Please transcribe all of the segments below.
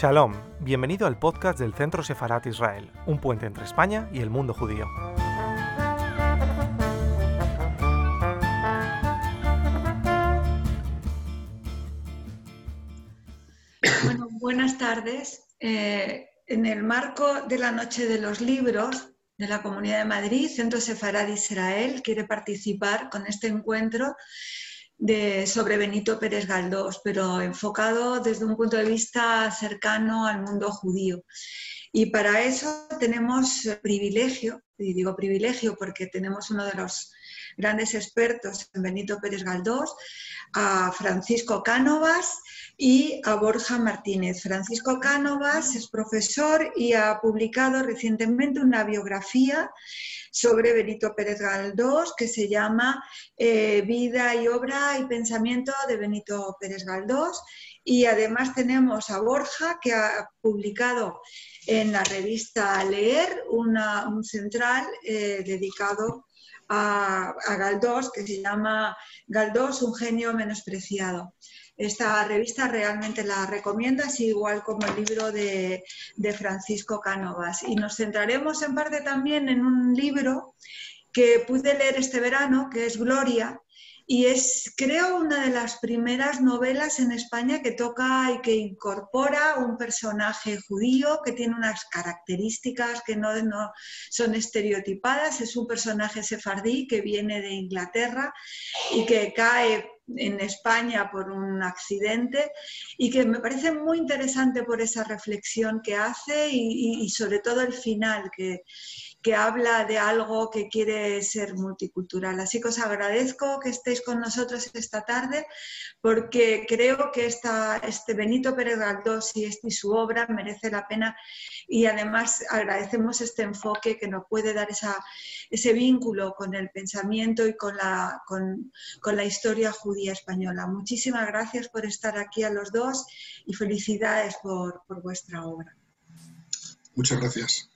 Shalom, bienvenido al podcast del Centro Sefarat Israel, un puente entre España y el mundo judío. Buenas tardes. Eh, en el marco de la Noche de los Libros de la Comunidad de Madrid, Centro Sefarat Israel quiere participar con este encuentro de, sobre Benito Pérez Galdós, pero enfocado desde un punto de vista cercano al mundo judío. Y para eso tenemos privilegio, y digo privilegio porque tenemos uno de los grandes expertos en Benito Pérez Galdós, a Francisco Cánovas y a Borja Martínez. Francisco Cánovas es profesor y ha publicado recientemente una biografía sobre Benito Pérez Galdós que se llama eh, Vida y obra y pensamiento de Benito Pérez Galdós. Y además tenemos a Borja que ha publicado en la revista Leer un central eh, dedicado a, Galdós que se llama Galdós, un genio menospreciado. Esta revista realmente la recomiendo, así igual como el libro de, de Francisco Cánovas. Y nos centraremos en parte también en un libro que pude leer este verano, que es Gloria, y es, creo, una de las primeras novelas en España que toca y que incorpora un personaje judío que tiene unas características que no, son estereotipadas. Es un personaje sefardí que viene de Inglaterra y que cae en España por un accidente y que me parece muy interesante por esa reflexión que hace y, y sobre todo el final que, que habla de algo que quiere ser multicultural. Así que os agradezco que estéis con nosotros esta tarde porque creo que este Benito Pérez este, y su obra merece la pena y además agradecemos este enfoque que nos puede dar ese vínculo con el pensamiento y con la, historia judía española. Muchísimas gracias por estar aquí a los dos y felicidades por vuestra obra. Muchas gracias.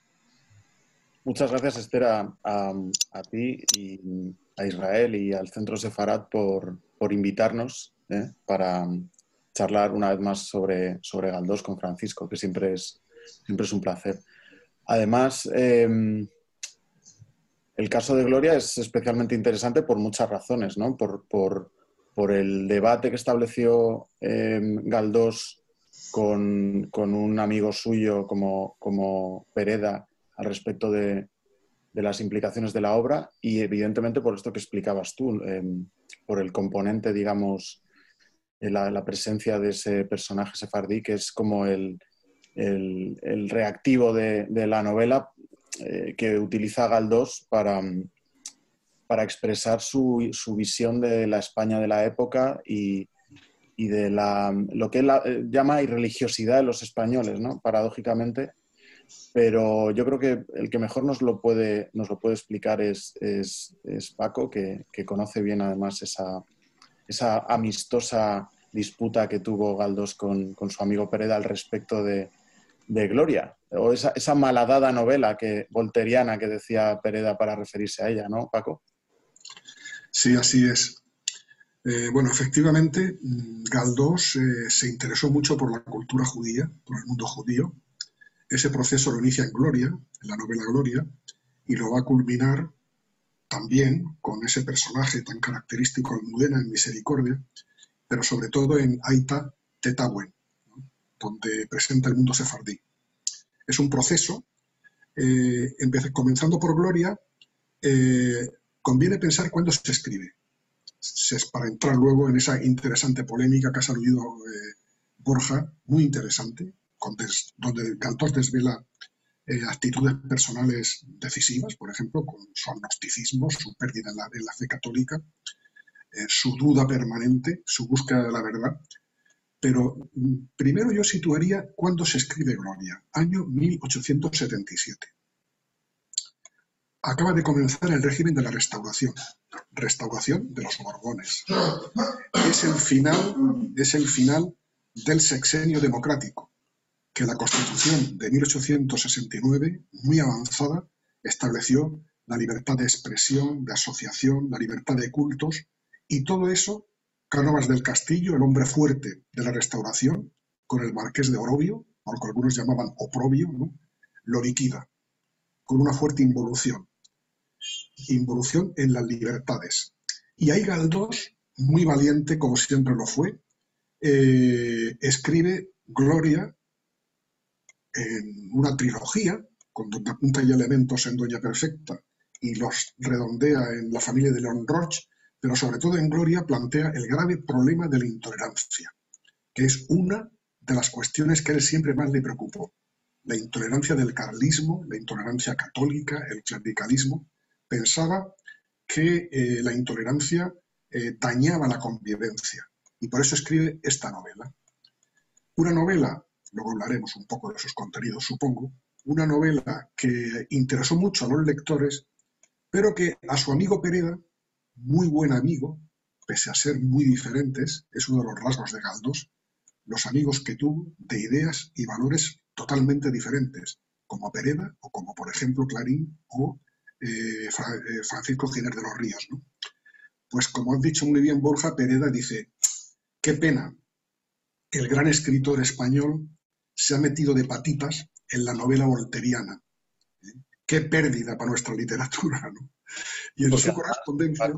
Muchas gracias, Esther, a, a, ti y a Israel y al Centro Sefarat por, por invitarnos ¿eh? para charlar una vez más sobre, sobre Galdós con Francisco, que siempre es, siempre es un placer. Además, eh, el caso de Gloria es especialmente interesante por muchas razones, ¿no? Por, por, por el debate que estableció eh, Galdós con, con, un amigo suyo como, como Pereda al respecto de, de, las implicaciones de la obra y evidentemente por esto que explicabas tú, eh, por el componente, digamos, la, la, presencia de ese personaje sefardí que es como el, el, reactivo de, la novela eh, que utiliza Galdós para, para expresar su, su, visión de la España de la época y, y de la, lo que él eh, llama irreligiosidad de los españoles, ¿no? paradójicamente pero yo creo que el que mejor nos lo puede, nos lo puede explicar es, es, es Paco, que, que, conoce bien además esa, esa, amistosa disputa que tuvo Galdós con, con su amigo Pereda al respecto de, de Gloria, o esa, esa, malhadada novela que, volteriana que decía Pereda para referirse a ella, ¿no, Paco? Sí, así es. Eh, bueno, efectivamente, Galdós eh, se interesó mucho por la cultura judía, por el mundo judío, ese proceso lo inicia en Gloria, en la novela Gloria, y lo va a culminar también con ese personaje tan característico Almudena en Misericordia, pero sobre todo en Aita Tetawen, donde presenta el mundo sefardí. Es un proceso, eh, comenzando por Gloria, eh, conviene pensar cuándo se escribe, para entrar luego en esa interesante polémica que ha saludido eh, Borja, muy interesante, donde Galdós desvela eh, actitudes personales decisivas, por ejemplo, con su agnosticismo, su pérdida en la, en la fe católica, eh, su duda permanente, su búsqueda de la verdad. Pero mm, primero yo situaría cuándo se escribe Gloria, año 1877. Acaba de comenzar el régimen de la restauración, restauración de los Borbones. Es el final, es el final del sexenio democrático que la Constitución de 1869, muy avanzada, estableció la libertad de expresión, de asociación, la libertad de cultos, y todo eso, Cánovas del Castillo, el hombre fuerte de la restauración, con el marqués de Orobio, lo que algunos llamaban oprobio, lo liquida, con una fuerte involución. Involución en las libertades. Y hay Galdós, muy valiente, como siempre lo fue, eh, escribe Gloria en una trilogía, con donde apunta y elementos en Doña Perfecta y los redondea en la familia de León Roche, pero sobre todo en Gloria plantea el grave problema de la intolerancia, que es una de las cuestiones que él siempre más le preocupó. La intolerancia del carlismo, la intolerancia católica, el clericalismo. Pensaba que eh, la intolerancia eh, dañaba la convivencia y por eso escribe esta novela. Una novela, luego hablaremos un poco de sus contenidos, supongo, una novela que interesó mucho a los lectores, pero que a su amigo Pereda muy buen amigo, pese a ser muy diferentes, es uno de los rasgos de Galdós, los amigos que tuvo de ideas y valores totalmente diferentes, como Pereda o como por ejemplo Clarín o eh, eh, Francisco Giner de los Ríos. Pues como ha dicho muy bien Borja, Pereda dice, qué pena, el gran escritor español se ha metido de patitas en la novela volteriana. ¿eh? Qué pérdida para nuestra literatura. ¿no? Y en su correspondencia...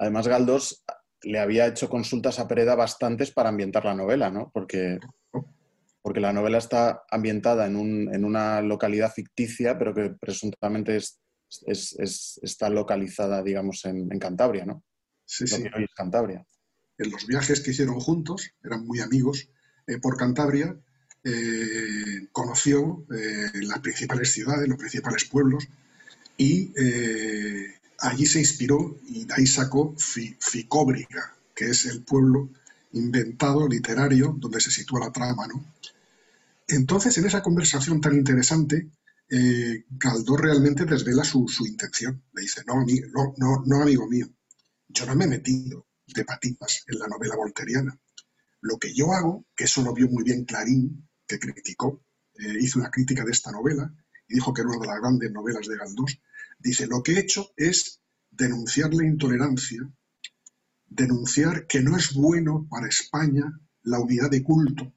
Además, Galdós le había hecho consultas a Pereda bastantes para ambientar la novela, ¿no? Porque, porque la novela está ambientada en, un, en una localidad ficticia, pero que presuntamente es, es, está localizada, digamos, en, Cantabria, ¿no? Sí, sí. es Cantabria. En los viajes que hicieron juntos, eran muy amigos, eh, por Cantabria, eh, conoció eh, las principales ciudades, los principales pueblos, y eh, allí se inspiró y de ahí sacó Ficóbriga, que es el pueblo inventado literario donde se sitúa la trama. ¿no? Entonces, en esa conversación tan interesante, Galdós realmente desvela su, intención. Le dice, no, amigo mío, yo no me he metido de patitas en la novela volteriana. Lo que yo hago, que eso lo vio muy bien Clarín, que criticó, eh, hizo una crítica de esta novela y dijo que era una de las grandes novelas de Galdós, Dice, lo que he hecho es denunciar la intolerancia, denunciar que no es bueno para España la unidad de culto,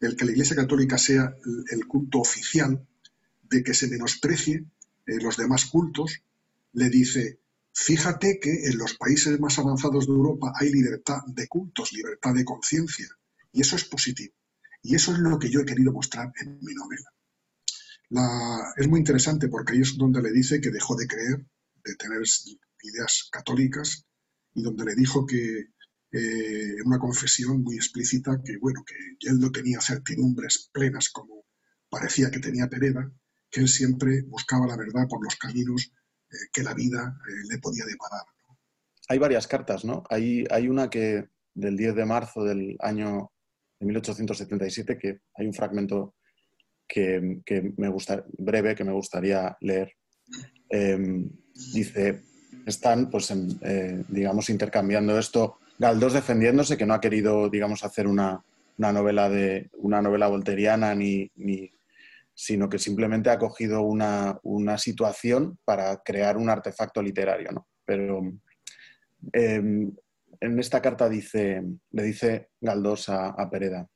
el que la Iglesia Católica sea el culto oficial, de que se menosprecie eh, los demás cultos, le dice, fíjate que en los países más avanzados de Europa hay libertad de cultos, libertad de conciencia, y eso es positivo. Y eso es lo que yo he querido mostrar en mi novela es muy interesante porque ahí es donde le dice que dejó de creer, de tener ideas católicas y donde le dijo que eh, en una confesión muy explícita que bueno que él no tenía certidumbres plenas como parecía que tenía Pereda, que él siempre buscaba la verdad por los caminos eh, que la vida eh, le podía deparar. Hay varias cartas, ¿no? Hay, hay una que del 10 de marzo del año de 1877 que hay un fragmento que, me gusta, breve que me gustaría leer. Em, dice, están, pues, eh, digamos, intercambiando esto. Galdós defendiéndose que no ha querido, digamos, hacer una, novela de una novela volteriana ni, sino que simplemente ha cogido una, situación para crear un artefacto literario, ¿no? Pero em, en esta carta dice, le dice Galdós a, a Pereda,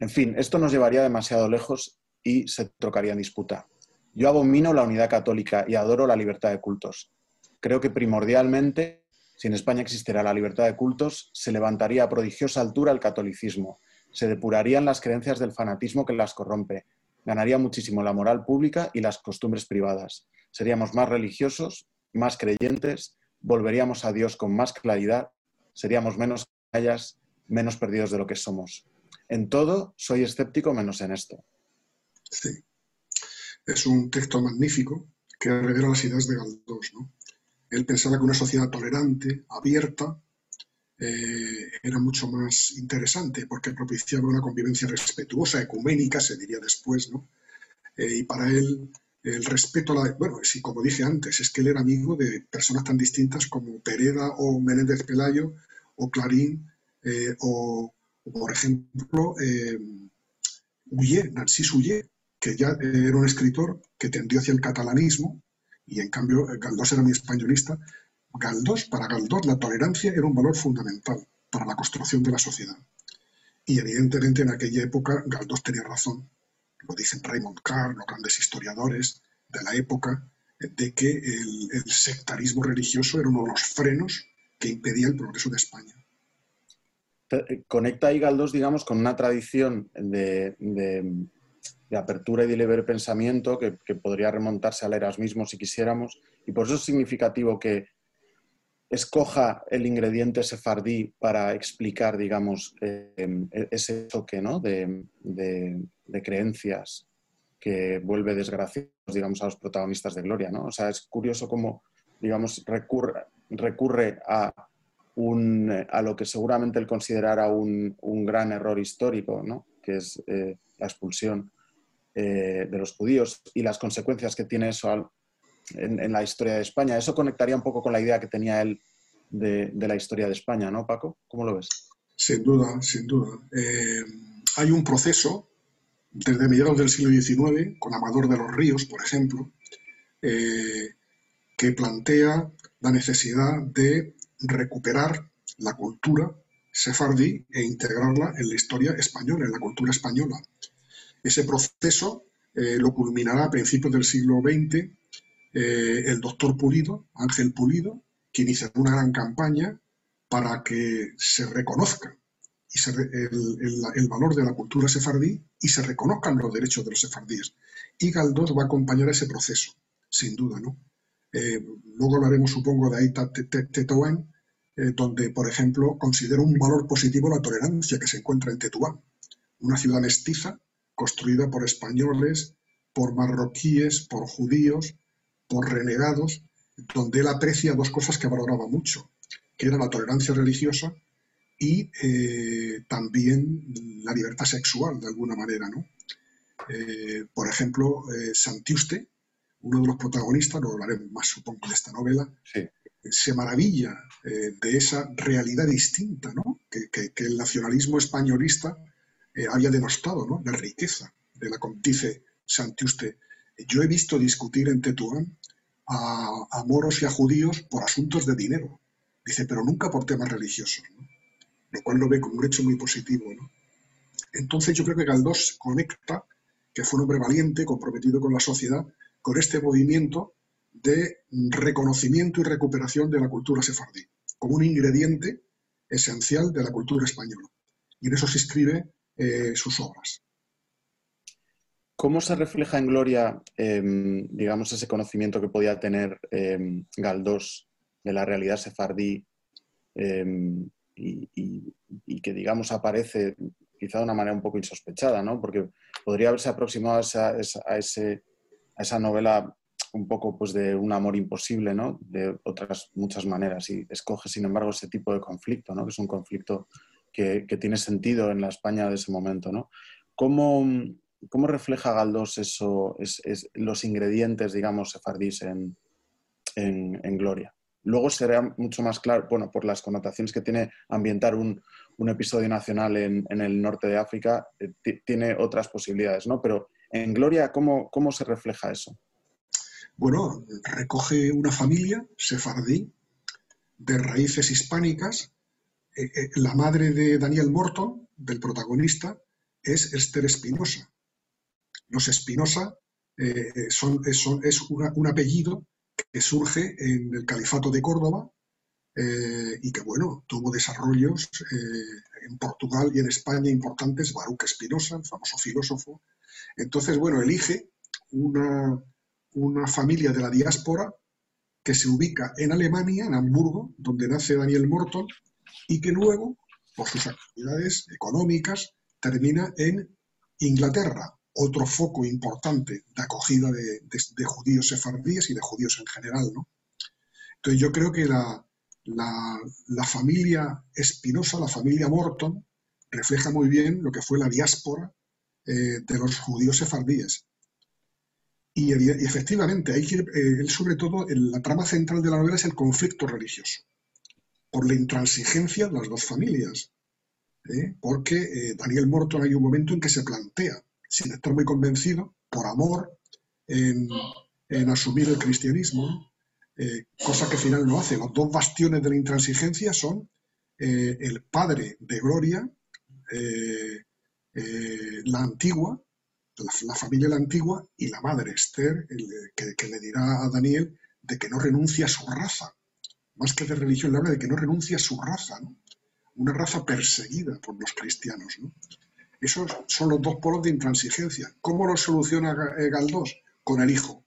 en fin, esto nos llevaría demasiado lejos y se trocaría en disputa. Yo abomino la unidad católica y adoro la libertad de cultos. Creo que primordialmente, si en España existiera la libertad de cultos, se levantaría a prodigiosa altura el catolicismo, se depurarían las creencias del fanatismo que las corrompe, ganaría muchísimo la moral pública y las costumbres privadas. Seríamos más religiosos, más creyentes, volveríamos a Dios con más claridad, seríamos menos callas, menos perdidos de lo que somos. En todo soy escéptico menos en esto. Sí. Es un texto magnífico que revela las ideas de Galdós. Él pensaba que una sociedad tolerante, abierta, eh, era mucho más interesante porque propiciaba una convivencia respetuosa, ecuménica, se diría después, ¿no? Eh, y para él el respeto a la... Bueno, sí, como dije antes, es que él era amigo de personas tan distintas como Pereda o Menéndez Pelayo o Clarín eh, o, por ejemplo, eh, Narcís Ullé, que ya era un escritor que tendió hacia el catalanismo y en cambio Galdós era muy españolista. Galdós, para Galdós la tolerancia era un valor fundamental para la construcción de la sociedad. Y evidentemente en aquella época Galdós tenía razón, lo dicen Raymond Carr, los grandes historiadores de la época, de que el, sectarismo religioso era uno de los frenos que impedía el progreso de España. Eh, conecta ahí Galdós, digamos, con una tradición de, apertura y de libre pensamiento que, podría remontarse al Erasmismo si quisiéramos, y por eso es significativo que escoja el ingrediente sefardí para explicar, digamos, eh, ese choque ¿no? de, creencias que vuelve desgraciados, digamos, a los protagonistas de Gloria, ¿no? O sea, es curioso cómo, digamos, recurre, a, lo que seguramente él considerara un, gran error histórico, ¿no? Que es eh, la expulsión eh, de los judíos y las consecuencias que tiene eso en, la historia de España. Eso conectaría un poco con la idea que tenía él de, la historia de España, ¿no, Paco? ¿Cómo lo ves? Sin duda, sin duda. Eh, hay un proceso desde mediados del siglo XIX, con Amador de los Ríos, por ejemplo, eh, que plantea la necesidad de recuperar la cultura sefardí e integrarla en la historia española, en la cultura española. Ese proceso eh, lo culminará a principios del siglo XX eh, el doctor Pulido, Ángel Pulido, que inicia una gran campaña para que se reconozca el, valor de la cultura sefardí y se reconozcan los derechos de los sefardíes. Y Galdós va a acompañar ese proceso, sin duda, ¿no? Eh, luego hablaremos, supongo, de Aita Tetuán, eh, donde, por ejemplo, considera un valor positivo la tolerancia que se encuentra en Tetuán, una ciudad mestiza construida por españoles, por marroquíes, por judíos, por renegados, donde él aprecia dos cosas que valoraba mucho, que era la tolerancia religiosa y eh, también la libertad sexual, de alguna manera, ¿no? Eh, por ejemplo, eh, Santiuste, uno de los protagonistas, lo hablaremos más supongo de esta novela, se maravilla de esa realidad distinta ¿no? que, el nacionalismo españolista había denostado, ¿no? la riqueza de la dice Santiuste. Yo he visto discutir en Tetuán a, moros y a judíos por asuntos de dinero. Dice, pero nunca por temas religiosos. lo cual lo ve como un hecho muy positivo. Entonces yo creo que Galdós conecta, que fue un hombre valiente, comprometido con la sociedad, con este movimiento de reconocimiento y recuperación de la cultura sefardí, como un ingrediente esencial de la cultura española. Y en eso se escribe eh, sus obras. ¿Cómo se refleja en Gloria, em, digamos, ese conocimiento que podía tener em, Galdós de la realidad sefardí em, y, que, digamos, aparece quizá de una manera un poco insospechada, ¿no? Porque podría haberse aproximado a esa, novela un poco pues de un amor imposible, ¿no? De otras muchas maneras y escoge, sin embargo, ese tipo de conflicto, ¿no? Que es un conflicto que, que tiene sentido en la España de ese momento, ¿no? ¿Cómo, cómo refleja Galdós eso, es, los ingredientes, digamos, sefardís en, en, en Gloria? Luego será mucho más claro, bueno, por las connotaciones que tiene ambientar un, episodio nacional en, el norte de África, eh, tiene otras posibilidades, ¿no? Pero en Gloria, ¿cómo, ¿cómo se refleja eso? Bueno, recoge una familia sefardí de raíces hispánicas. Eh, eh, la madre de Daniel Morton, del protagonista, es Esther Espinosa. Los Espinosa son, es un apellido que surge en el Califato de Córdoba eh, y que, bueno, tuvo desarrollos eh, en Portugal y en España importantes, Baruch Espinosa, el famoso filósofo. Entonces, bueno, elige una, una familia de la diáspora que se ubica en Alemania, en Hamburgo, donde nace Daniel Morton, y que luego, por sus actividades económicas, termina en Inglaterra, otro foco importante de acogida de, judíos sefardíes y de judíos en general. ¿no? Entonces yo creo que la, familia Espinosa, la familia Morton, refleja muy bien lo que fue la diáspora eh, de los judíos sefardíes. Y, efectivamente, eh, sobre todo, la trama central de la novela es el conflicto religioso, por la intransigencia de las dos familias. ¿eh? Porque Daniel Morton hay un momento en que se plantea sin estar muy convencido, por amor, en, asumir el cristianismo, eh, cosa que al final no hace. Los dos bastiones de la intransigencia son eh, el padre de Gloria, eh, la antigua, la, familia la antigua y la madre Esther, que, le dirá a Daniel de que no renuncia a su raza. Más que de religión, le habla de que no renuncia a su raza, una raza perseguida por los cristianos. Esos son los dos polos de intransigencia. ¿Cómo lo soluciona eh, Galdós? Con el hijo.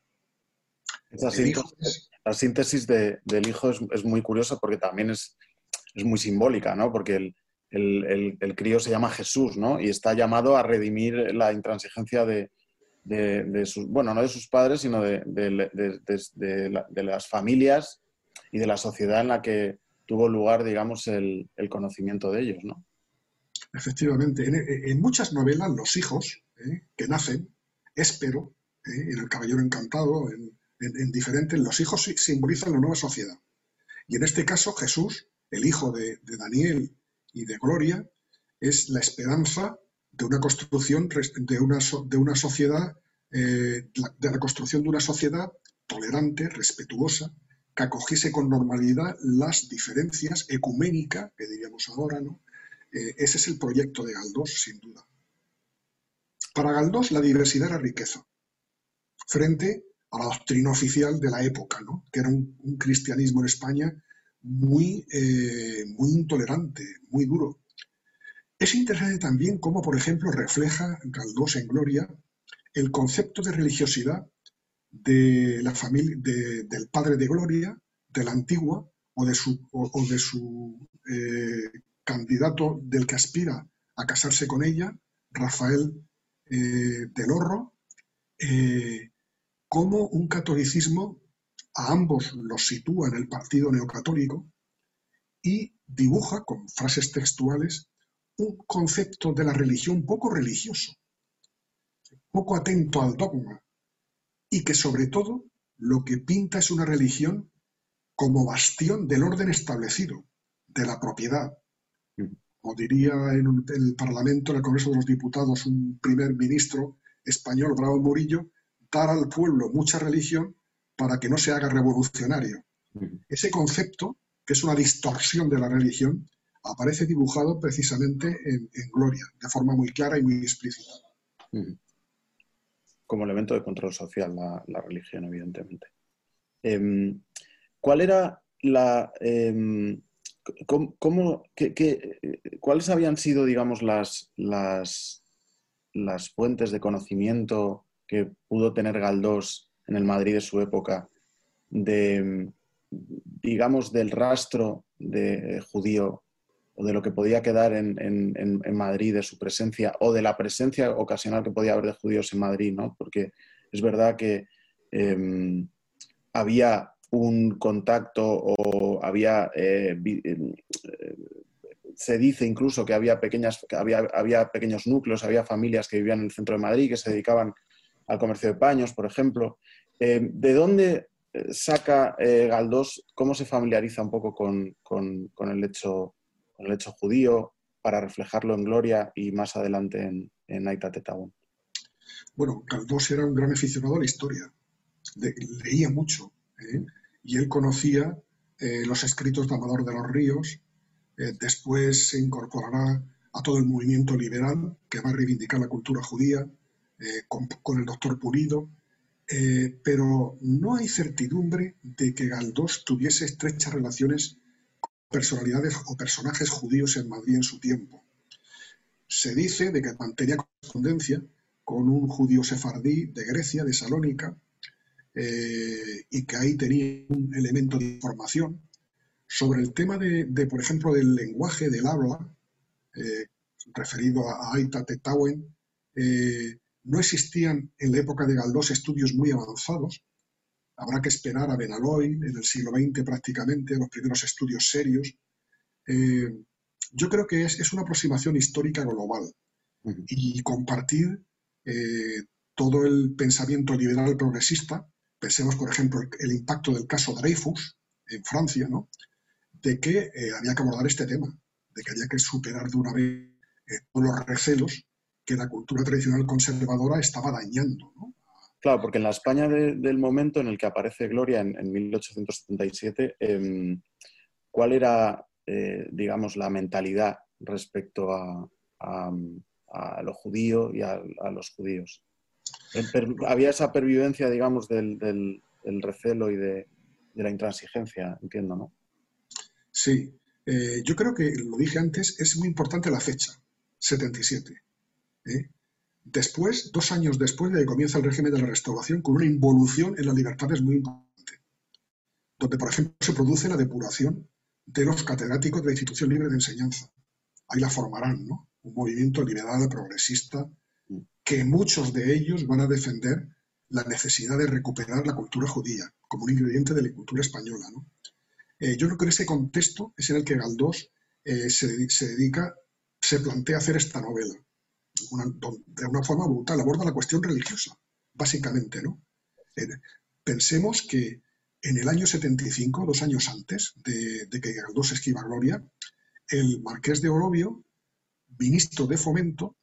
La síntesis del hijo es, muy curiosa porque también es, es muy simbólica, ¿no? Porque el, el, crío se llama Jesús, ¿no? Y está llamado a redimir la intransigencia de, sus, bueno, no de sus padres, sino de, las familias y de la sociedad en la que tuvo lugar, digamos, el, conocimiento de ellos, ¿no? Efectivamente. En, muchas novelas, los hijos ¿eh? que nacen, Espero, ¿eh? en El Caballero Encantado, en, en, diferentes, los hijos simbolizan la nueva sociedad. Y en este caso, Jesús, el hijo de, Daniel y de Gloria, es la esperanza de una construcción de una, de una sociedad, eh, de la construcción de una sociedad tolerante, respetuosa, que acogiese con normalidad las diferencias, ecuménica, que diríamos ahora, ¿no? Eh, ese es el proyecto de Galdós, sin duda. Para Galdós, la diversidad era riqueza, frente a la doctrina oficial de la época, ¿no? que era un, cristianismo en España muy, eh, muy intolerante, muy duro. Es interesante también cómo, por ejemplo, refleja Galdós en Gloria el concepto de religiosidad del padre de Gloria, de la antigua, o de su, o, de su eh, candidato del que aspira a casarse con ella, Rafael eh, Horro, cómo un catolicismo a ambos los sitúa en el partido neocatólico y dibuja con frases textuales un concepto de la religión poco religioso, poco atento al dogma, y que sobre todo lo que pinta es una religión como bastión del orden establecido, de la propiedad. O diría en, el Parlamento, en el Congreso de los Diputados, un primer ministro español, Bravo Murillo, dar al pueblo mucha religión para que no se haga revolucionario. Ese concepto, que es una distorsión de la religión, aparece dibujado precisamente en, Gloria, de forma muy clara y muy explícita. Como elemento de control social, la, religión, evidentemente. Em, ¿Cuál era la... Em, cómo, ¿Cuáles habían sido, digamos, las, las, las fuentes de conocimiento que pudo tener Galdós en el Madrid de su época, de, digamos, del rastro de judío o de lo que podía quedar en, Madrid de su presencia o de la presencia ocasional que podía haber de judíos en Madrid, ¿no? Porque es verdad que em, había un contacto o había eh, eh, se dice incluso que había pequeñas había, había pequeños núcleos, había familias que vivían en el centro de Madrid que se dedicaban al comercio de paños, por ejemplo. Eh, ¿De dónde saca Galdós, cómo se familiariza un poco con, el hecho, el hecho judío para reflejarlo en Gloria y más adelante en, en Aita Bueno, Galdós era un gran aficionado a la historia, leía mucho y él conocía los escritos de Amador de los Ríos, después se incorporará a todo el movimiento liberal que va a reivindicar la cultura judía, eh, con, el doctor Pulido, eh, pero no hay certidumbre de que Galdós tuviese estrechas relaciones con personalidades o personajes judíos en Madrid en su tiempo. Se dice de que mantenía correspondencia con un judío sefardí de Grecia, de Salónica, eh, y que ahí tenía un elemento de información sobre el tema de, por ejemplo, del lenguaje, del habla, referido a Aita Tetawen, no existían en la época de Galdós estudios muy avanzados. Habrá que esperar a Benaloy en el siglo XX prácticamente, los primeros estudios serios. Eh, yo creo que es, una aproximación histórica global y compartir eh, todo el pensamiento liberal progresista. Pensemos, por ejemplo, el, impacto del caso Dreyfus en Francia, ¿no? de que eh, había que abordar este tema, de que había que superar de una vez todos los recelos que la cultura tradicional conservadora estaba dañando. Claro, porque en la España del momento en el que aparece Gloria, en, 1877, em, ¿cuál era, eh, digamos, la mentalidad respecto a, lo judío y a, los judíos? Había esa pervivencia, digamos, del, recelo y de, la intransigencia, entiendo, ¿no? Sí, eh, yo creo que, lo dije antes, es muy importante la fecha, 77. ¿eh? Después, dos años después de que comienza el régimen de la restauración, con una involución en las libertades muy importante, donde, por ejemplo, se produce la depuración de los catedráticos de la institución libre de enseñanza. Ahí la formarán, ¿no? Un movimiento liberal, progresista, que muchos de ellos van a defender la necesidad de recuperar la cultura judía como un ingrediente de la cultura española. Eh, yo creo que ese contexto es en el que Galdós eh, se, dedica, se plantea hacer esta novela. de una forma brutal, aborda la cuestión religiosa, básicamente. ¿no? Eh, pensemos que en el año 75, dos años antes de, de que Galdós escriba Gloria, el marqués de Orobio, ministro de Fomento,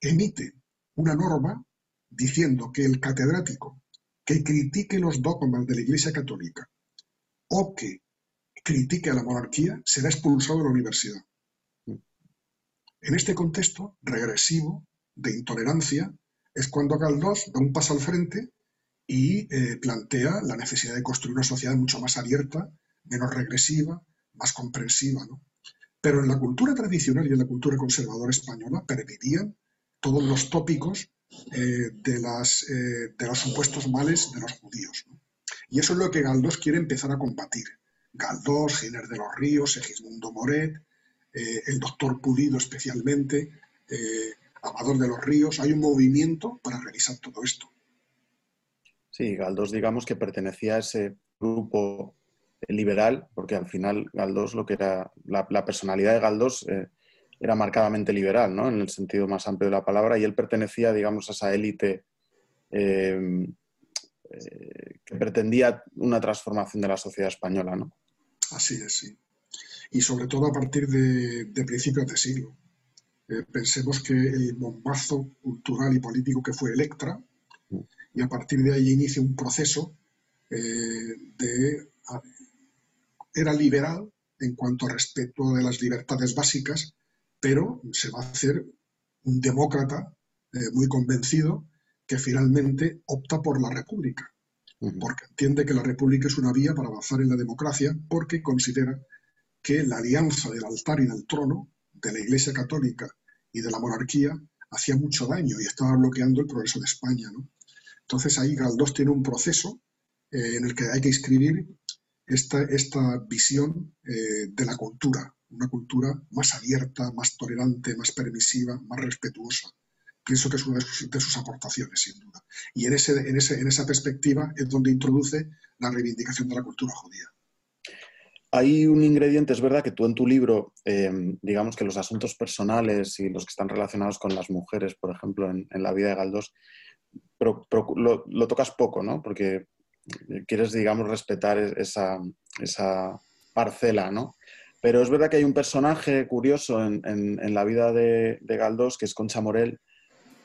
emite una norma diciendo que el catedrático que critique los dogmas de la Iglesia Católica o que critique a la monarquía será expulsado de la universidad. En este contexto regresivo de intolerancia es cuando Galdós da un paso al frente y eh, plantea la necesidad de construir una sociedad mucho más abierta, menos regresiva, más comprensiva. Pero en la cultura tradicional y en la cultura conservadora española permitían todos los tópicos eh, de, las, eh, de los supuestos males de los judíos. Y eso es lo que Galdós quiere empezar a combatir. Galdós, Giner de los Ríos, Segismundo Moret, eh, el doctor Pulido especialmente, Amador de los Ríos. Hay un movimiento para revisar todo esto. Sí, Galdós digamos que pertenecía a ese grupo liberal, porque al final Galdós lo que era, la, la personalidad de Galdós era marcadamente liberal, ¿no? En el sentido más amplio de la palabra, y él pertenecía, digamos, a esa élite eh, eh, que pretendía una transformación de la sociedad española, ¿no? Así es, sí. Y sobre todo a partir de, principios de siglo. Eh, pensemos que el bombazo cultural y político que fue Electra, y a partir de ahí inicia un proceso de... Era liberal en cuanto a respeto de las libertades básicas, pero se va a hacer un demócrata eh, muy convencido que finalmente opta por la República, porque entiende que la República es una vía para avanzar en la democracia, porque considera que la alianza del altar y del trono, de la Iglesia Católica y de la monarquía, hacía mucho daño y estaba bloqueando el progreso de España. Entonces ahí Galdós tiene un proceso eh, en el que hay que escribir esta, esta visión eh, de la cultura, una cultura más abierta, más tolerante, más permisiva, más respetuosa. Pienso que es una de sus, aportaciones, sin duda. Y en, ese, en, ese, en esa perspectiva es donde introduce la reivindicación de la cultura judía. Hay un ingrediente, es verdad que tú en tu libro, eh, digamos que los asuntos personales y los que están relacionados con las mujeres, por ejemplo, en, la vida de Galdós, lo, lo, tocas poco, ¿no? Porque quieres, digamos, respetar esa, esa parcela, ¿no? Pero es verdad que hay un personaje curioso en, la vida de, Galdós, que es Concha Morel,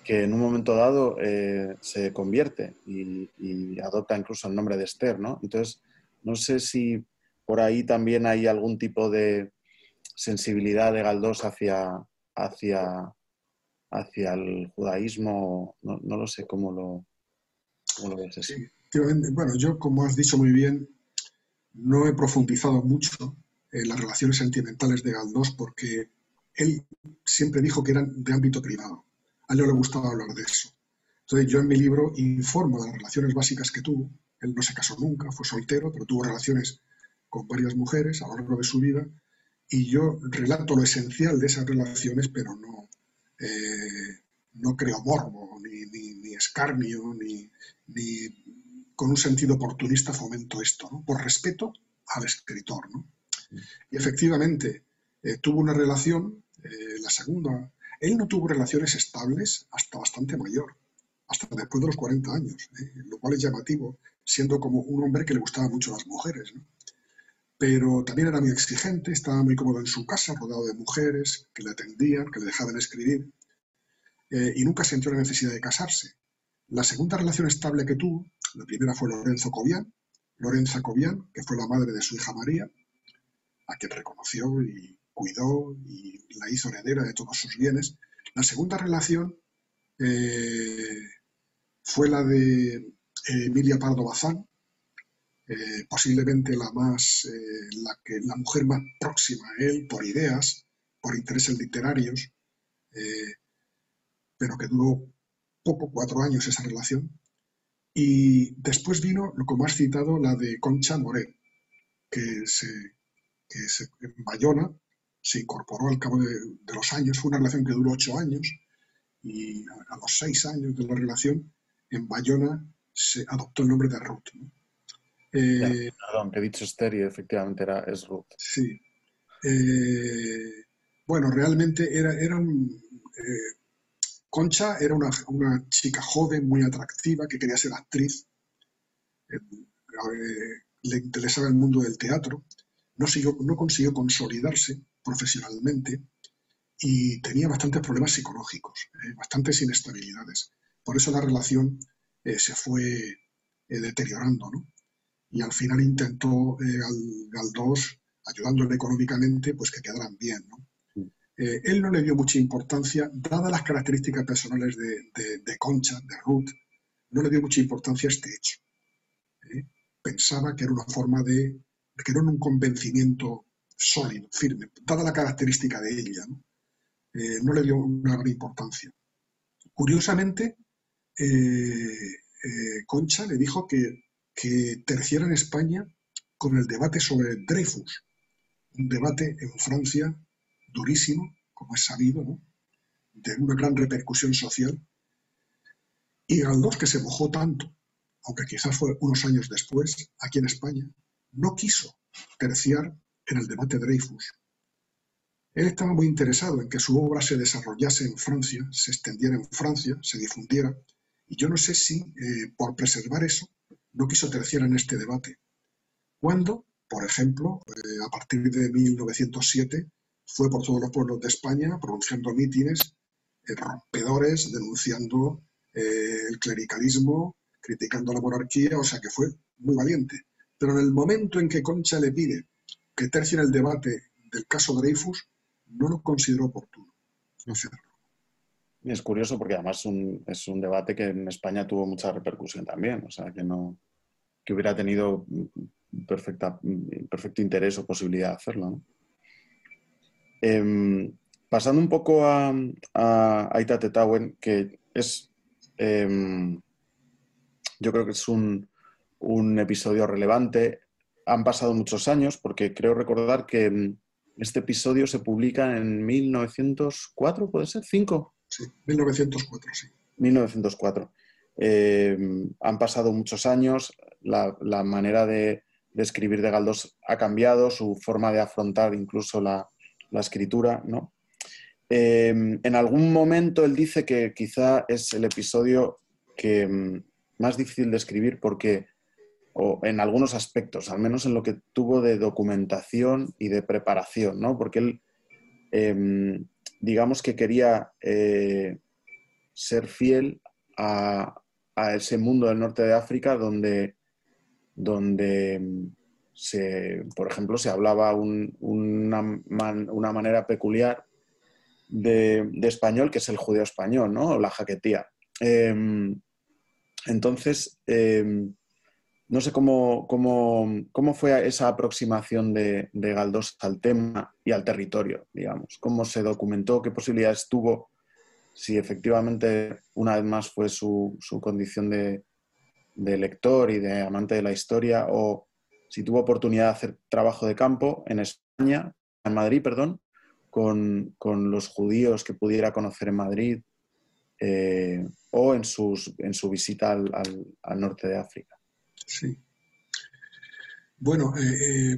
que en un momento dado eh, se convierte y, adopta incluso el nombre de Esther, ¿no? Entonces, no sé si por ahí también hay algún tipo de sensibilidad de Galdós hacia, hacia, hacia el judaísmo, no, lo sé cómo lo, cómo lo ves. Sí, bueno, yo, como has dicho muy bien, no he profundizado mucho eh, las relaciones sentimentales de Galdós porque él siempre dijo que eran de ámbito privado. A él no le gustaba hablar de eso. Entonces yo en mi libro informo de las relaciones básicas que tuvo. Él no se casó nunca, fue soltero, pero tuvo relaciones con varias mujeres a lo largo de su vida y yo relato lo esencial de esas relaciones, pero no, eh, no creo morbo, ni, escarnio, ni, con un sentido oportunista fomento esto, ¿no? por respeto al escritor. ¿no? Y efectivamente, eh, tuvo una relación, eh, la segunda, él no tuvo relaciones estables hasta bastante mayor, hasta después de los 40 años, ¿eh? lo cual es llamativo, siendo como un hombre que le gustaba mucho las mujeres. Pero también era muy exigente, estaba muy cómodo en su casa, rodeado de mujeres que le atendían, que le dejaban escribir, y nunca sintió la necesidad de casarse. La segunda relación estable que tuvo, la primera fue Lorenzo Cobian, Lorenza Cobian, que fue la madre de su hija María, a quien reconoció y cuidó y la hizo heredera de todos sus bienes. La segunda relación eh, fue la de Emilia Pardo Bazán, posiblemente la, más, la, que, la mujer más próxima a él por ideas, por intereses literarios, pero que duró poco, cuatro años esa relación. Y después vino, como has citado, la de Concha Moré, que, se, que en Bayona se incorporó al cabo de, los años. Fue una relación que duró ocho años y a, los seis años de la relación, en Bayona se adoptó el nombre de Ruth. Eh, perdón, que he dicho estéreo, efectivamente era, es Ruth. Sí. Eh, bueno, realmente era, era un, eh, Concha era una, chica joven, muy atractiva, que quería ser actriz. Eh, le interesaba el mundo del teatro. No, no consiguió consolidarse profesionalmente y tenía bastantes problemas psicológicos, eh, bastantes inestabilidades. Por eso la relación eh, se fue deteriorando. Y al final intentó al Galdós, ayudándole económicamente, pues que quedaran bien. ¿no? Eh, él no le dio mucha importancia, dadas las características personales de, Concha, de Ruth, no le dio mucha importancia a este hecho. ¿eh? Pensaba que era una forma de, que era un convencimiento sólido, firme, dada la característica de ella. ¿no? Eh, le dio una gran importancia. Curiosamente, Concha le dijo que, que terciara en España con el debate sobre Dreyfus, un debate en Francia durísimo, como es sabido, de una gran repercusión social. Y Galdós, que se mojó tanto, aunque quizás fue unos años después, aquí en España, no quiso terciar en el debate Dreyfus. Él estaba muy interesado en que su obra se desarrollase en Francia, se extendiera en Francia, se difundiera, y yo no sé si, eh, por preservar eso, no quiso terciar en este debate. Cuando, por ejemplo, eh, a partir de 1907, fue por todos los pueblos de España pronunciando mítines eh, rompedores, denunciando el clericalismo, criticando la monarquía, o sea que fue muy valiente. Pero en el momento en que Concha le pide que tercie el debate del caso Dreyfus, no lo consideró oportuno no Es curioso porque además es un debate que en España tuvo mucha repercusión también, o sea que no que hubiera tenido perfecta, perfecto interés o posibilidad de hacerlo. ¿no? Em, pasando un poco a, a Tetawen, que es, em, yo creo que es un, episodio relevante. Han pasado muchos años, porque creo recordar que em, este episodio se publica en 1904, ¿puede ser? ¿Cinco? Sí, 1904, sí. 1904. han pasado muchos años, la, manera de, de, escribir de Galdós ha cambiado, su forma de afrontar incluso la, la escritura, ¿no? Em, en algún momento él dice que quizá es el episodio que, mm, más difícil de escribir porque, o en algunos aspectos, al menos en lo que tuvo de documentación y de preparación, ¿no? Porque él, em, digamos que quería eh, ser fiel a, ese mundo del norte de África donde, donde por ejemplo, se hablaba una, manera peculiar de, español, que es el judeo español, ¿no? O la jaquetía. Em, entonces, em, no sé cómo, cómo, fue esa aproximación de, de, Galdós al tema y al territorio, digamos. ¿Cómo se documentó? ¿Qué posibilidades tuvo? Si efectivamente, una vez más, fue su, condición de, de, lector y de amante de la historia o si tuvo oportunidad de hacer trabajo de campo en España, en Madrid, perdón, con, los judíos que pudiera conocer en Madrid eh, o en, sus, en su visita al, norte de África. Sí. Bueno, eh, eh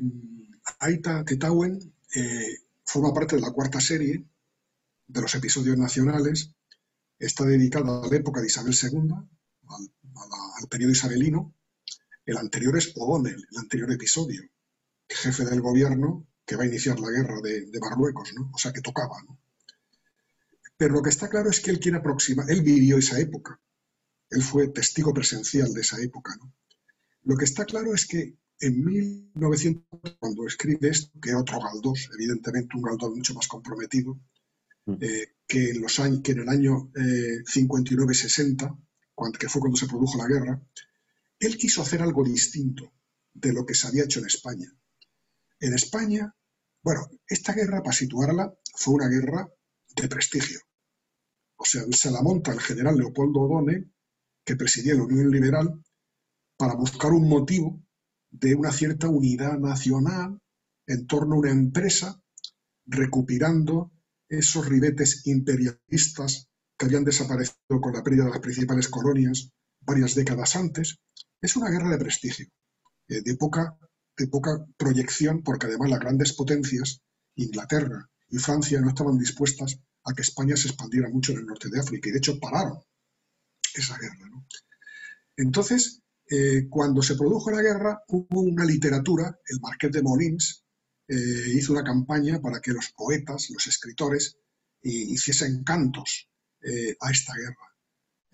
Aita Tetawen eh, forma parte de la cuarta serie de los episodios nacionales. Está dedicada a la época de Isabel II, al periodo isabelino, el anterior es O'Donnell, el anterior episodio, jefe del gobierno que va a iniciar la guerra de, Marruecos, ¿no? O sea, que tocaba, ¿no? Pero lo que está claro es que él quiere aproximar, él vivió esa época, él fue testigo presencial de esa época, ¿no? Lo que está claro es que en 1900, cuando escribe esto, que otro Galdós, evidentemente un Galdós mucho más comprometido, mm. eh, que, en los años, que en el año 59-60, eh, que fue cuando se produjo la guerra, él quiso hacer algo distinto de lo que se había hecho en España. En España, bueno, esta guerra, para situarla, fue una guerra de prestigio. O sea, se la monta el general Leopoldo O'Donnell, que presidía la Unión Liberal, para buscar un motivo de una cierta unidad nacional en torno a una empresa, recuperando esos ribetes imperialistas que habían desaparecido con la pérdida de las principales colonias varias décadas antes. Es una guerra de prestigio, eh, de, poca, de poca proyección, porque además las grandes potencias, Inglaterra y Francia, no estaban dispuestas a que España se expandiera mucho en el norte de África y de hecho pararon esa guerra. Entonces, eh, cuando se produjo la guerra, hubo una literatura, el Marqués de Molins eh, hizo una campaña para que los poetas, los escritores, hiciesen cantos a esta guerra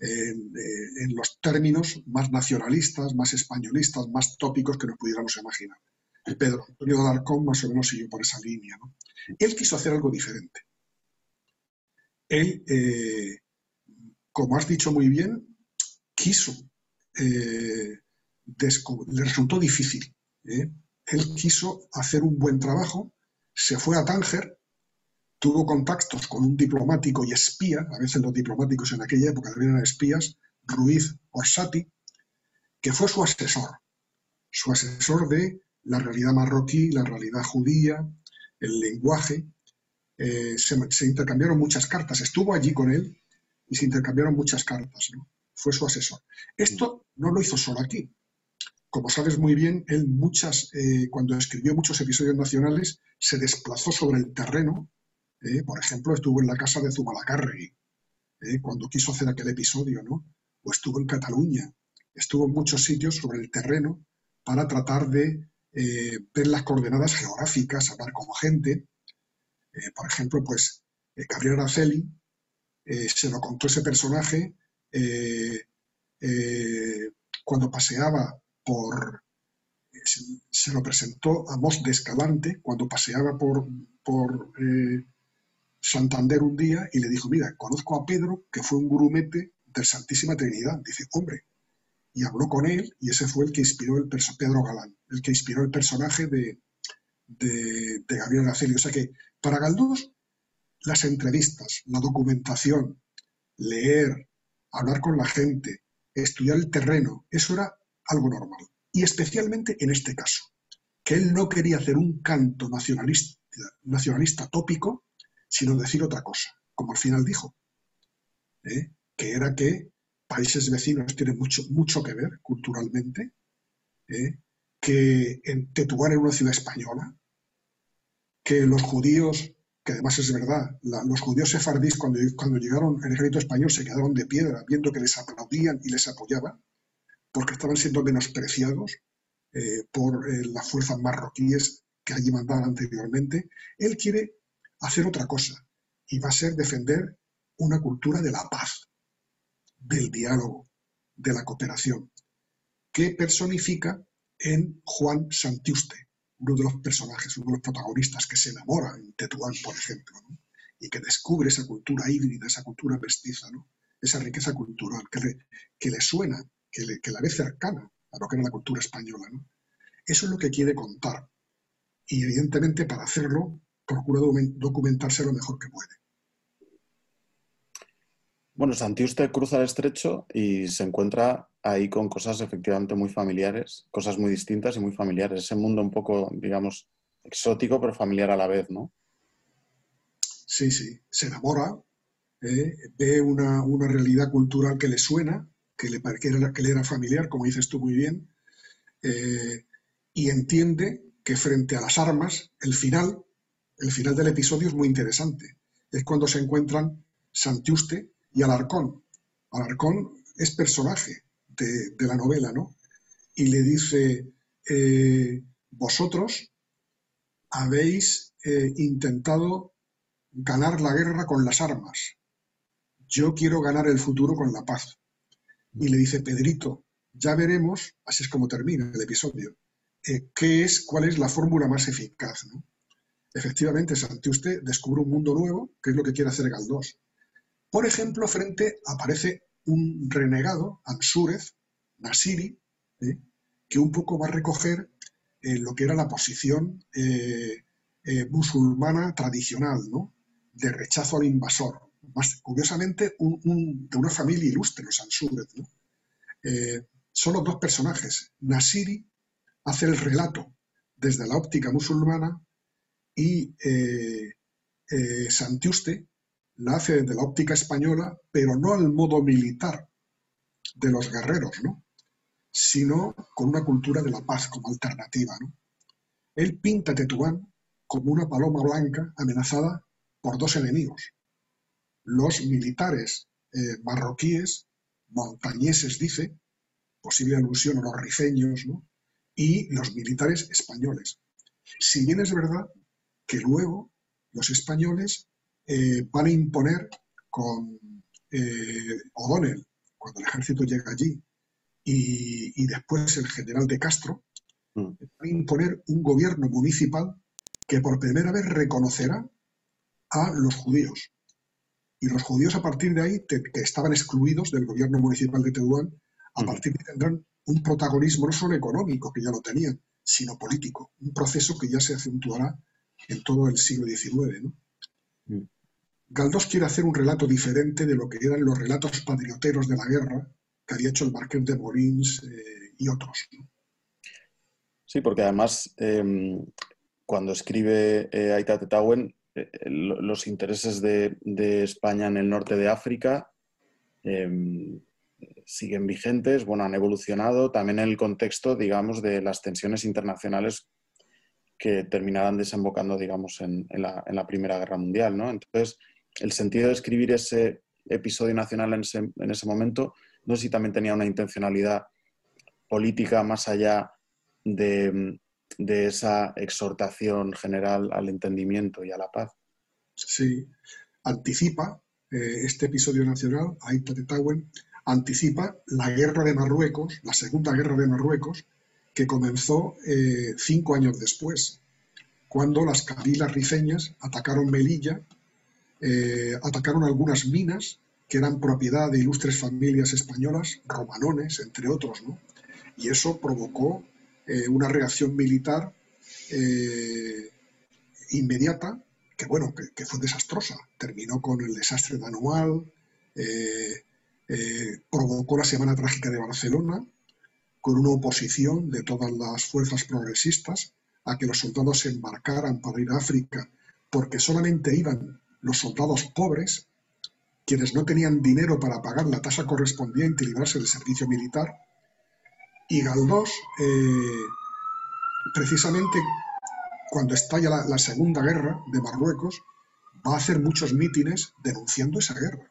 en, los términos más nacionalistas, más españolistas, más tópicos que nos pudiéramos imaginar. Pedro Antonio de Alarcón más o menos siguió por esa línea. Él quiso hacer algo diferente. Él, eh, como has dicho muy bien, quiso, eh, le resultó difícil. ¿eh? Él quiso hacer un buen trabajo, se fue a Tánger, tuvo contactos con un diplomático y espía, a veces los diplomáticos en aquella época también eran espías, Ruiz Orsati, que fue su asesor, su asesor de la realidad marroquí, la realidad judía, el lenguaje. Eh, se, intercambiaron muchas cartas, estuvo allí con él y se intercambiaron muchas cartas, fue su asesor. Esto no lo hizo solo aquí. Como sabes muy bien, él muchas, eh, cuando escribió muchos episodios nacionales, se desplazó sobre el terreno ¿eh? por ejemplo, estuvo en la casa de Zumalacárregui, ¿eh? cuando quiso hacer aquel episodio, ¿no? O estuvo en Cataluña, estuvo en muchos sitios sobre el terreno para tratar de ver las coordenadas geográficas, hablar con gente. por ejemplo, pues Gabriel Araceli se lo contó ese personaje cuando paseaba por, se, lo presentó a Mos de Escalante cuando paseaba por, por Santander un día y le dijo, mira, conozco a Pedro, que fue un grumete del Santísima Trinidad. Dice, hombre, y habló con él y ese fue el que inspiró el Pedro Galán, el que inspiró el personaje de, de, Gabriel Gaceli. O sea que para Galdós, las entrevistas, la documentación, leer, hablar con la gente, estudiar el terreno, eso era algo normal. Y especialmente en este caso, que él no quería hacer un canto nacionalista, nacionalista tópico, sino decir otra cosa, como al final dijo, ¿eh? que era que países vecinos tienen mucho, mucho que ver culturalmente, ¿eh? que en Tetuán era una ciudad española, que los judíos, que además es verdad, los judíos sefardíes cuando, cuando llegaron al ejército español se quedaron de piedra viendo que les aplaudían y les apoyaban, porque estaban siendo menospreciados eh, por las fuerzas marroquíes que allí mandaban anteriormente. Él quiere hacer otra cosa y va a ser defender una cultura de la paz, del diálogo, de la cooperación, que personifica en Juan Santiuste, uno de los personajes, uno de los protagonistas que se enamora en Tetuán, por ejemplo, y que descubre esa cultura híbrida, esa cultura mestiza, esa riqueza cultural que le, suena, que, le, la ve cercana a lo que era la cultura española. Eso es lo que quiere contar. Y evidentemente para hacerlo procura documentarse lo mejor que puede. Bueno, Santiuste cruza el estrecho y se encuentra ahí con cosas efectivamente muy familiares, cosas muy distintas y muy familiares. Ese mundo un poco, digamos, exótico, pero familiar a la vez, ¿no? Sí, sí. Se enamora, ¿eh? ve una, realidad cultural que le suena, que le, que que le era familiar, como dices tú muy bien, eh, y entiende que frente a las armas, el final el final del episodio es muy interesante. Es cuando se encuentran Santiuste y Alarcón. Alarcón es personaje de, la novela, ¿no? Y le dice, eh, vosotros habéis eh, intentado ganar la guerra con las armas. Yo quiero ganar el futuro con la paz. Y le dice, Pedrito, ya veremos, así es como termina el episodio, eh, qué es, cuál es la fórmula más eficaz. ¿no? efectivamente, Santiuste descubre un mundo nuevo, que es lo que quiere hacer Galdós. Por ejemplo, frente aparece un renegado, Ansúrez, Nasiri, ¿eh? que un poco va a recoger eh, lo que era la posición eh, musulmana tradicional, ¿no? de rechazo al invasor. Más curiosamente, de una familia ilustre, los Ansúrez. son los dos personajes. Nasiri hace el relato desde la óptica musulmana y Santiuste la hace desde la óptica española, pero no al modo militar de los guerreros, ¿no? sino con una cultura de la paz como alternativa. Él pinta a Tetuán como una paloma blanca amenazada por dos enemigos. Los militares eh, marroquíes, montañeses dice, posible alusión a los rifeños, ¿no? y los militares españoles. Si bien es verdad que luego los españoles eh, van a imponer con eh, O'Donnell, cuando el ejército llega allí, y, después el general de Castro, mm. van a imponer un gobierno municipal que por primera vez reconocerá a los judíos. Y los judíos a partir de ahí, que estaban excluidos del gobierno municipal de Tetuán, a mm. partir de ahí tendrán un protagonismo no solo económico, que ya lo tenían, sino político. Un proceso que ya se acentuará en todo el siglo XIX. ¿no? Mm. Galdós quiere hacer un relato diferente de lo que eran los relatos patrioteros de la guerra que había hecho el Marqués de Molins eh, y otros. Sí, porque además em, cuando escribe eh, Aita Tetawen, eh, los intereses de, España en el norte de África em, siguen vigentes, bueno, han evolucionado también en el contexto, digamos, de las tensiones internacionales que terminarán desembocando, digamos, en, la, en la, Primera Guerra Mundial, ¿no? Entonces, el sentido de escribir ese episodio nacional en ese, momento, no sé si también tenía una intencionalidad política más allá de, esa exhortación general al entendimiento y a la paz. Sí, anticipa eh, este episodio nacional, Aita Tetawen, anticipa la guerra de Marruecos, la segunda guerra de Marruecos, que comenzó eh, cinco años después, cuando las cabilas rifeñas atacaron Melilla eh, atacaron algunas minas que eran propiedad de ilustres familias españolas, romanones, entre otros, ¿no? Y eso provocó eh, una reacción militar eh, inmediata, que bueno, que, fue desastrosa. Terminó con el desastre de Anual, provocó la Semana Trágica de Barcelona, con una oposición de todas las fuerzas progresistas a que los soldados se embarcaran para ir a África, porque solamente iban los soldados pobres, quienes no tenían dinero para pagar la tasa correspondiente y librarse del servicio militar. Y Galdós, eh, precisamente cuando estalla la, Segunda Guerra de Marruecos, va a hacer muchos mítines denunciando esa guerra,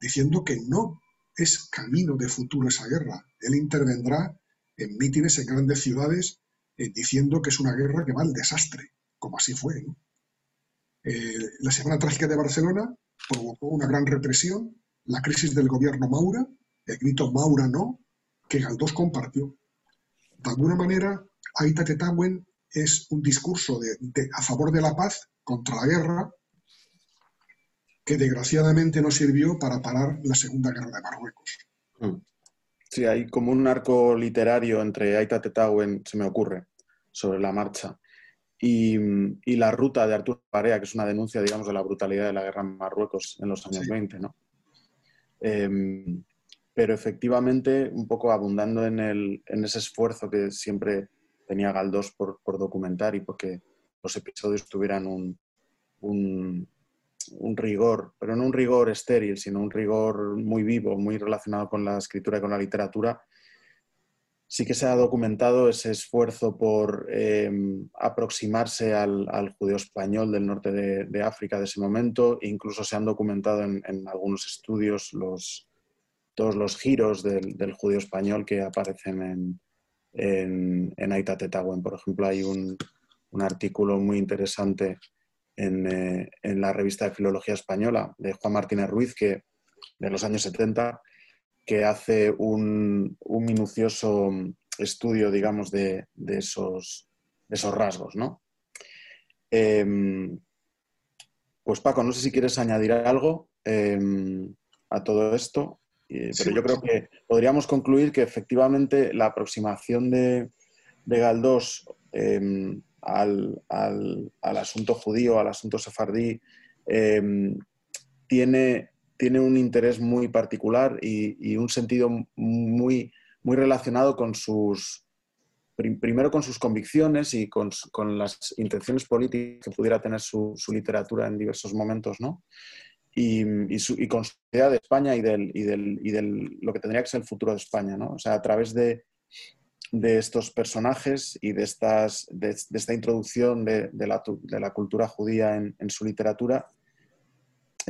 diciendo que no es camino de futuro esa guerra. Él intervendrá en mítines en grandes ciudades eh, diciendo que es una guerra que va al desastre, como así fue. ¿no? Eh, la Semana Trágica de Barcelona provocó una gran represión, la crisis del gobierno Maura, el grito Maura no, que Galdós compartió. De alguna manera, Aita Tetawen es un discurso a favor de la paz contra la guerra que desgraciadamente no sirvió para parar la Segunda Guerra de Marruecos. Mm. Sí, hay como un arco literario entre Aita Tetawen, se me ocurre, sobre la marcha, y, la ruta de Arturo Parea, que es una denuncia, digamos, de la brutalidad de la guerra en Marruecos en los años 20, ¿no? Em, pero efectivamente, un poco abundando en, el, en, ese esfuerzo que siempre tenía Galdós por, por, documentar y porque los episodios tuvieran un, un, un, rigor, pero no un rigor estéril, sino un rigor muy vivo, muy relacionado con la escritura y con la literatura, sí que se ha documentado ese esfuerzo por em, aproximarse al, judío español del norte de, África de ese momento. Incluso se han documentado en, algunos estudios los, todos los giros del, judío español que aparecen en, en, en Por ejemplo, hay un, artículo muy interesante eh, en, la revista de Filología Española de Juan Martínez Ruiz, que de los años 70, que hace un, minucioso estudio, digamos, de, esos, esos, rasgos, ¿no? Em, pues Paco, no sé si quieres añadir algo em, a todo esto. pero yo creo que podríamos concluir que efectivamente la aproximación de, de Galdós em, al, asunto judío, al asunto sefardí, tiene, tiene un interés muy particular y, un sentido muy, muy relacionado con sus, primero con sus convicciones y con, las intenciones políticas que pudiera tener su, literatura en diversos momentos, ¿no? Y, con su idea de España y, del, y, del, lo que tendría que ser el futuro de España, ¿no? O sea, a través de, estos personajes y de, estas, de, esta introducción de, la, cultura judía en, su literatura,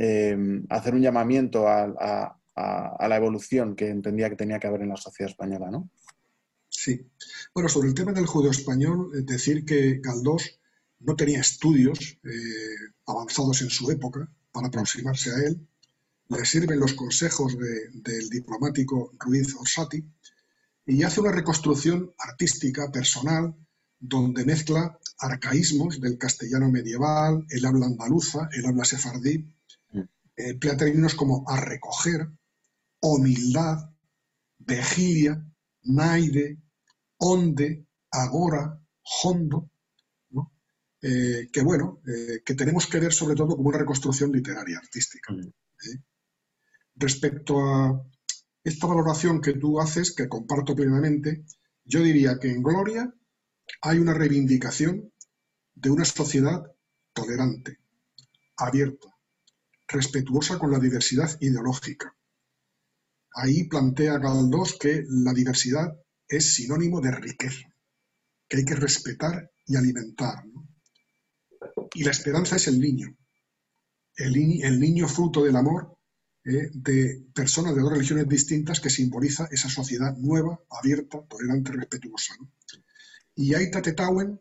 Em, hacer un llamamiento a, la evolución que entendía que tenía que haber en la sociedad española, ¿no? Sí. Bueno, sobre el tema del judeo español, decir que Galdós no tenía estudios eh, avanzados en su época para aproximarse a él. Le sirven los consejos del diplomático Ruiz Orsati y hace una reconstrucción artística, personal, donde mezcla arcaísmos del castellano medieval, el habla andaluza, el habla sefardí, emplea términos como a recoger, humildad, vigilia, naide, onde, agora, hondo, eh, que bueno, eh, que tenemos que ver sobre todo como una reconstrucción literaria, artística. Mm. ¿eh? Respecto a esta valoración que tú haces, que comparto plenamente, yo diría que en Gloria hay una reivindicación de una sociedad tolerante, abierta, respetuosa con la diversidad ideológica. Ahí plantea Galdós que la diversidad es sinónimo de riqueza, que hay que respetar y alimentar. Y la esperanza es el niño, el, niño fruto del amor eh, de personas de dos religiones distintas que simboliza esa sociedad nueva, abierta, tolerante, respetuosa. Y Aita Tetawen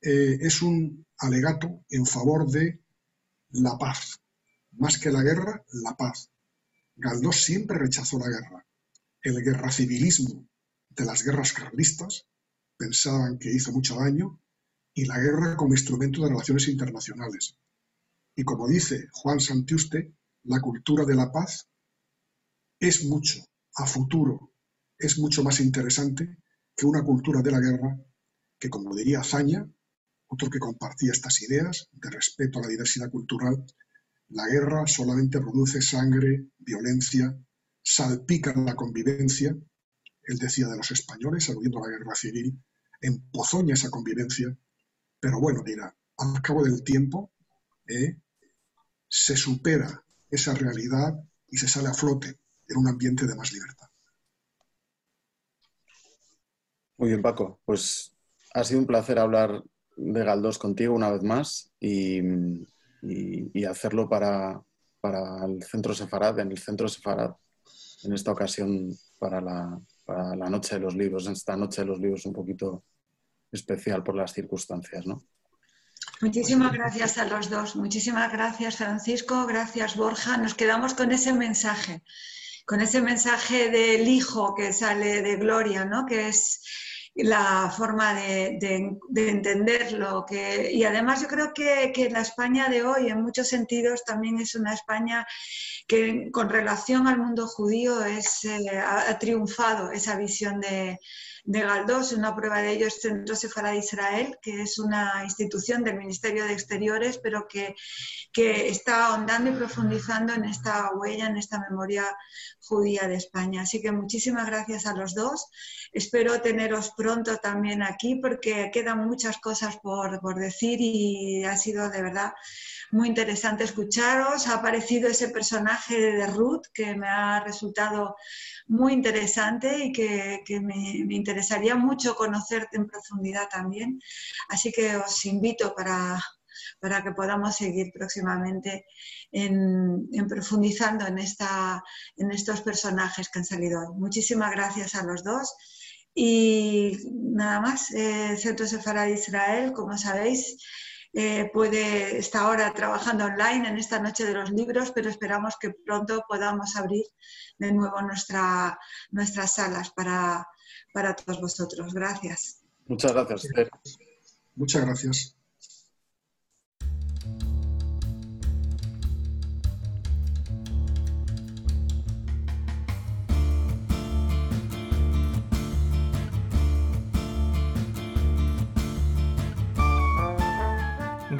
eh, es un alegato en favor de la paz, más que la guerra, la paz. Galdós siempre rechazó la guerra. El guerra civilismo de las guerras carlistas pensaban que hizo mucho daño y la guerra como instrumento de relaciones internacionales. Y como dice Juan Santiuste, la cultura de la paz es mucho, a futuro, es mucho más interesante que una cultura de la guerra que, como diría Zaña, otro que compartía estas ideas de respeto a la diversidad cultural, la guerra solamente produce sangre, violencia, salpica la convivencia, él decía de los españoles, aludiendo a la guerra civil, empozoña esa convivencia, pero bueno, dirá, al cabo del tiempo eh, se supera esa realidad y se sale a flote en un ambiente de más libertad. Muy bien, Paco. Pues ha sido un placer hablar de Galdós contigo una vez más y y, hacerlo para, para, el Centro Sefarad, en el Centro Sefarad, en esta ocasión para la, para la Noche de los Libros, en esta Noche de los Libros un poquito especial por las circunstancias, ¿no? Muchísimas gracias a los dos. Muchísimas gracias, Francisco. Gracias, Borja. Nos quedamos con ese mensaje, con ese mensaje del hijo que sale de Gloria, ¿no? Que es la forma de, entenderlo. Que, y además yo creo que, la España de hoy en muchos sentidos también es una España que con relación al mundo judío es, eh, ha, triunfado esa visión de, de Galdós. Una prueba de ello es Centro Sefarad Israel, que es una institución del Ministerio de Exteriores, pero que, que está ahondando y profundizando en esta huella, en esta memoria judía de España. Así que muchísimas gracias a los dos. Espero teneros pronto también aquí porque quedan muchas cosas por, por decir y ha sido de verdad muy interesante escucharos. Ha aparecido ese personaje de Ruth que me ha resultado muy interesante y que, me, interesaría mucho conocerte en profundidad también. Así que os invito para, que podamos seguir próximamente en, profundizando en, esta, en estos personajes que han salido hoy. Muchísimas gracias a los dos. Y nada más, eh, Centro Sefarad Israel, como sabéis, eh, puede estar ahora trabajando online en esta noche de los libros, pero esperamos que pronto podamos abrir de nuevo nuestra, nuestras salas para, para todos vosotros. Gracias. Muchas gracias. Muchas gracias.